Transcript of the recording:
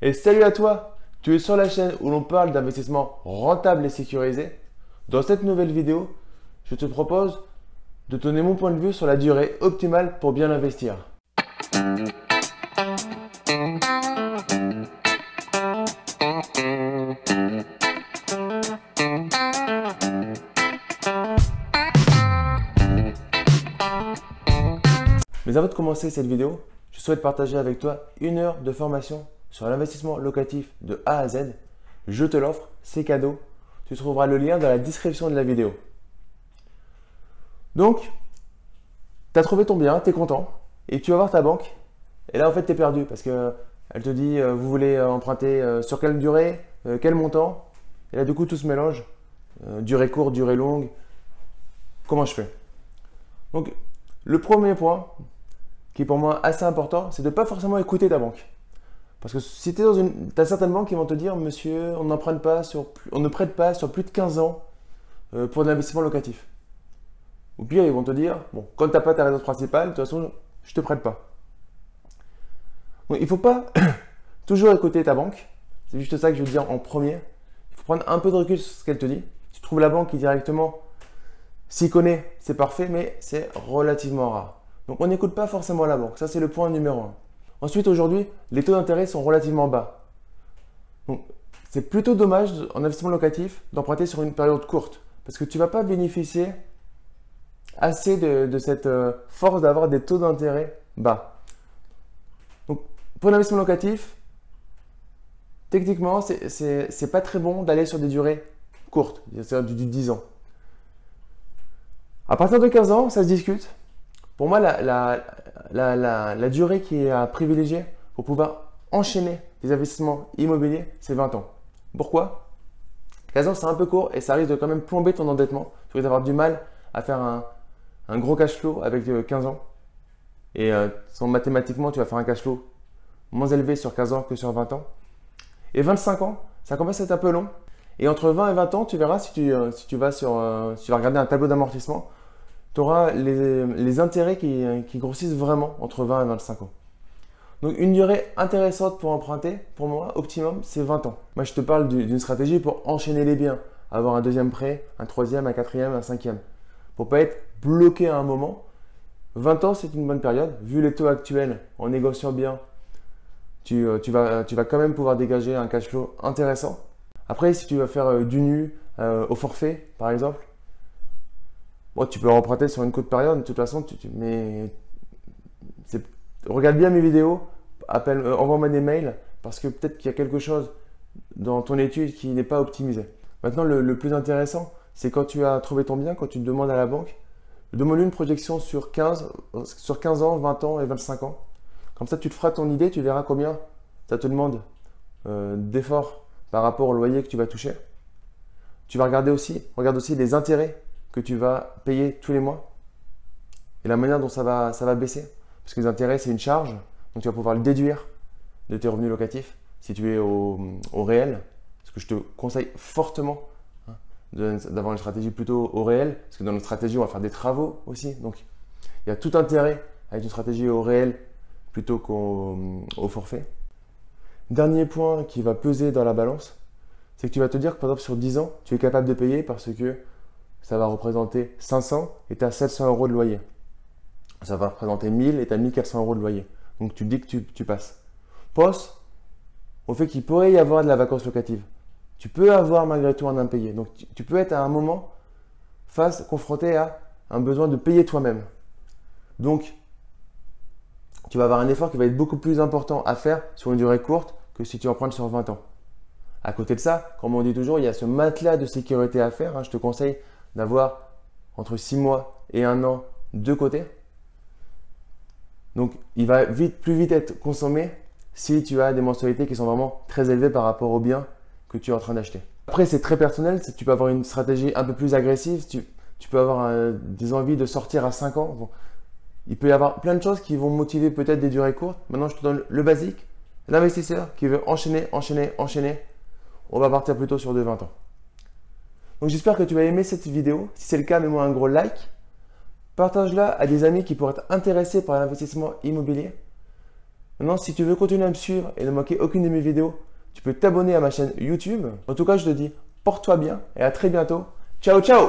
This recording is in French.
Et salut à toi Tu es sur la chaîne où l'on parle d'investissement rentable et sécurisé. Dans cette nouvelle vidéo, je te propose de donner mon point de vue sur la durée optimale pour bien investir. Mais avant de commencer cette vidéo, je souhaite partager avec toi une heure de formation sur l'investissement locatif de A à Z. Je te l'offre, c'est cadeau. Tu trouveras le lien dans la description de la vidéo. Donc, tu as trouvé ton bien, tu es content, et tu vas voir ta banque. Et là, en fait, tu es perdu parce qu'elle te dit euh, vous voulez euh, emprunter euh, sur quelle durée, quel montant? Et là, du coup, tout se mélange. durée courte, durée longue. Comment je fais? Donc, le premier point, qui est pour moi assez important, c'est de ne pas forcément écouter ta banque. Parce que si tu es dans une. Tu as certaines banques qui vont te dire, monsieur, on, pas sur, on ne prête pas sur plus de 15 ans euh, pour de l'investissement locatif. Ou pire, ils vont te dire, bon, quand tu n'as pas ta résidence principale, de toute façon, je ne te prête pas. Donc, il ne faut pas toujours écouter ta banque. C'est juste ça que je veux dire en premier. Il faut prendre un peu de recul sur ce qu'elle te dit. Tu trouves la banque qui directement s'y connaît, c'est parfait, mais c'est relativement rare. Donc on n'écoute pas forcément la banque. Ça, c'est le point numéro un. Ensuite, aujourd'hui, les taux d'intérêt sont relativement bas. Donc c'est plutôt dommage en investissement locatif d'emprunter sur une période courte parce que tu ne vas pas bénéficier assez de, cette euh, force d'avoir des taux d'intérêt bas. Donc pour l'investissement locatif, techniquement, c'est n'est pas très bon d'aller sur des durées courtes, c'est-à-dire du 10 ans. À partir de 15 ans, ça se discute. Pour moi, la, durée qui est à privilégier pour pouvoir enchaîner les investissements immobiliers, c'est 20 ans. Pourquoi? 15 ans, c'est un peu court et ça risque de quand même plomber ton endettement. Tu risques d'avoir du mal à faire un, gros cash flow avec 15 euh, ans. Et euh, mathématiquement, tu vas faire un cash flow moins élevé sur 15 ans que sur 20 ans. Et 25 ans, ça commence à être un peu long. Et entre 20 et 20 ans, tu verras si tu, euh, vas sur, si tu vas regarder un tableau d'amortissement, tu auras les, intérêts qui, grossissent vraiment entre 20 et 25 ans. Donc une durée intéressante pour emprunter, pour moi, optimum, c'est 20 ans. Moi, je te parle d'une stratégie pour enchaîner les biens, avoir un deuxième prêt, un troisième, un quatrième, un cinquième. Pour pas être bloqué à un moment. 20 ans, c'est une bonne période. Vu les taux actuels, en négociant bien, tu, euh, vas, quand même pouvoir dégager un cash flow intéressant. Après, si tu vas faire euh, du nu euh, au forfait, par exemple, tu peux emprunter sur une courte période, de toute façon, tu, mais regarde bien mes vidéos, appelle, euh, envoie-moi des mails, parce que peut-être qu'il y a quelque chose dans ton étude qui n'est pas optimisé. Maintenant, le, plus intéressant, c'est quand tu as trouvé ton bien, quand tu demandes à la banque, demande une projection sur 15, sur 15 ans, 20 ans et 25 ans. Comme ça, tu te feras ton idée, tu verras combien ça te demande euh, d'efforts par rapport au loyer que tu vas toucher. Tu vas regarder aussi, regarde aussi les intérêts que tu vas payer tous les mois et la manière dont ça va, ça va baisser. Parce que les intérêts, c'est une charge, donc tu vas pouvoir le déduire de tes revenus locatifs si tu es au, réel. Parce que je te conseille fortement hein, d'avoir une stratégie plutôt au réel, parce que dans notre stratégie, on va faire des travaux aussi. Donc il y a tout intérêt avec une stratégie au réel plutôt qu'au forfait. Dernier point qui va peser dans la balance, c'est que tu vas te dire que par exemple sur 10 ans, tu es capable de payer parce que ça va représenter 500 et tu as 700 euros de loyer. Ça va représenter 1000 et tu as 1400 euros de loyer. Donc tu dis que tu, passes. Pense au fait qu'il pourrait y avoir de la vacance locative. Tu peux avoir malgré tout un impayé. Donc tu, peux être à un moment face, confronté à un besoin de payer toi-même. Donc tu vas avoir un effort qui va être beaucoup plus important à faire sur une durée courte que si tu empruntes sur 20 ans. À côté de ça, comme on dit toujours, il y a ce matelas de sécurité à faire. Hein. Je te conseille d'avoir entre 6 mois et 1 an de côté. Donc, il va vite, plus vite être consommé si tu as des mensualités qui sont vraiment très élevées par rapport au bien que tu es en train d'acheter. Après, c'est très personnel. Tu peux avoir une stratégie un peu plus agressive. Tu, peux avoir euh, des envies de sortir à 5 ans. il peut y avoir plein de choses qui vont motiver peut-être des durées courtes. Maintenant, je te donne le basique. L'investisseur qui veut enchaîner, enchaîner, enchaîner. On va partir plutôt sur de 20 ans. Donc j'espère que tu vas aimer cette vidéo. Si c'est le cas, mets-moi un gros like. Partage-la à des amis qui pourraient être intéressés par l'investissement immobilier. Maintenant, si tu veux continuer à me suivre et ne manquer aucune de mes vidéos, tu peux t'abonner à ma chaîne YouTube. En tout cas, je te dis, porte-toi bien et à très bientôt. Ciao, ciao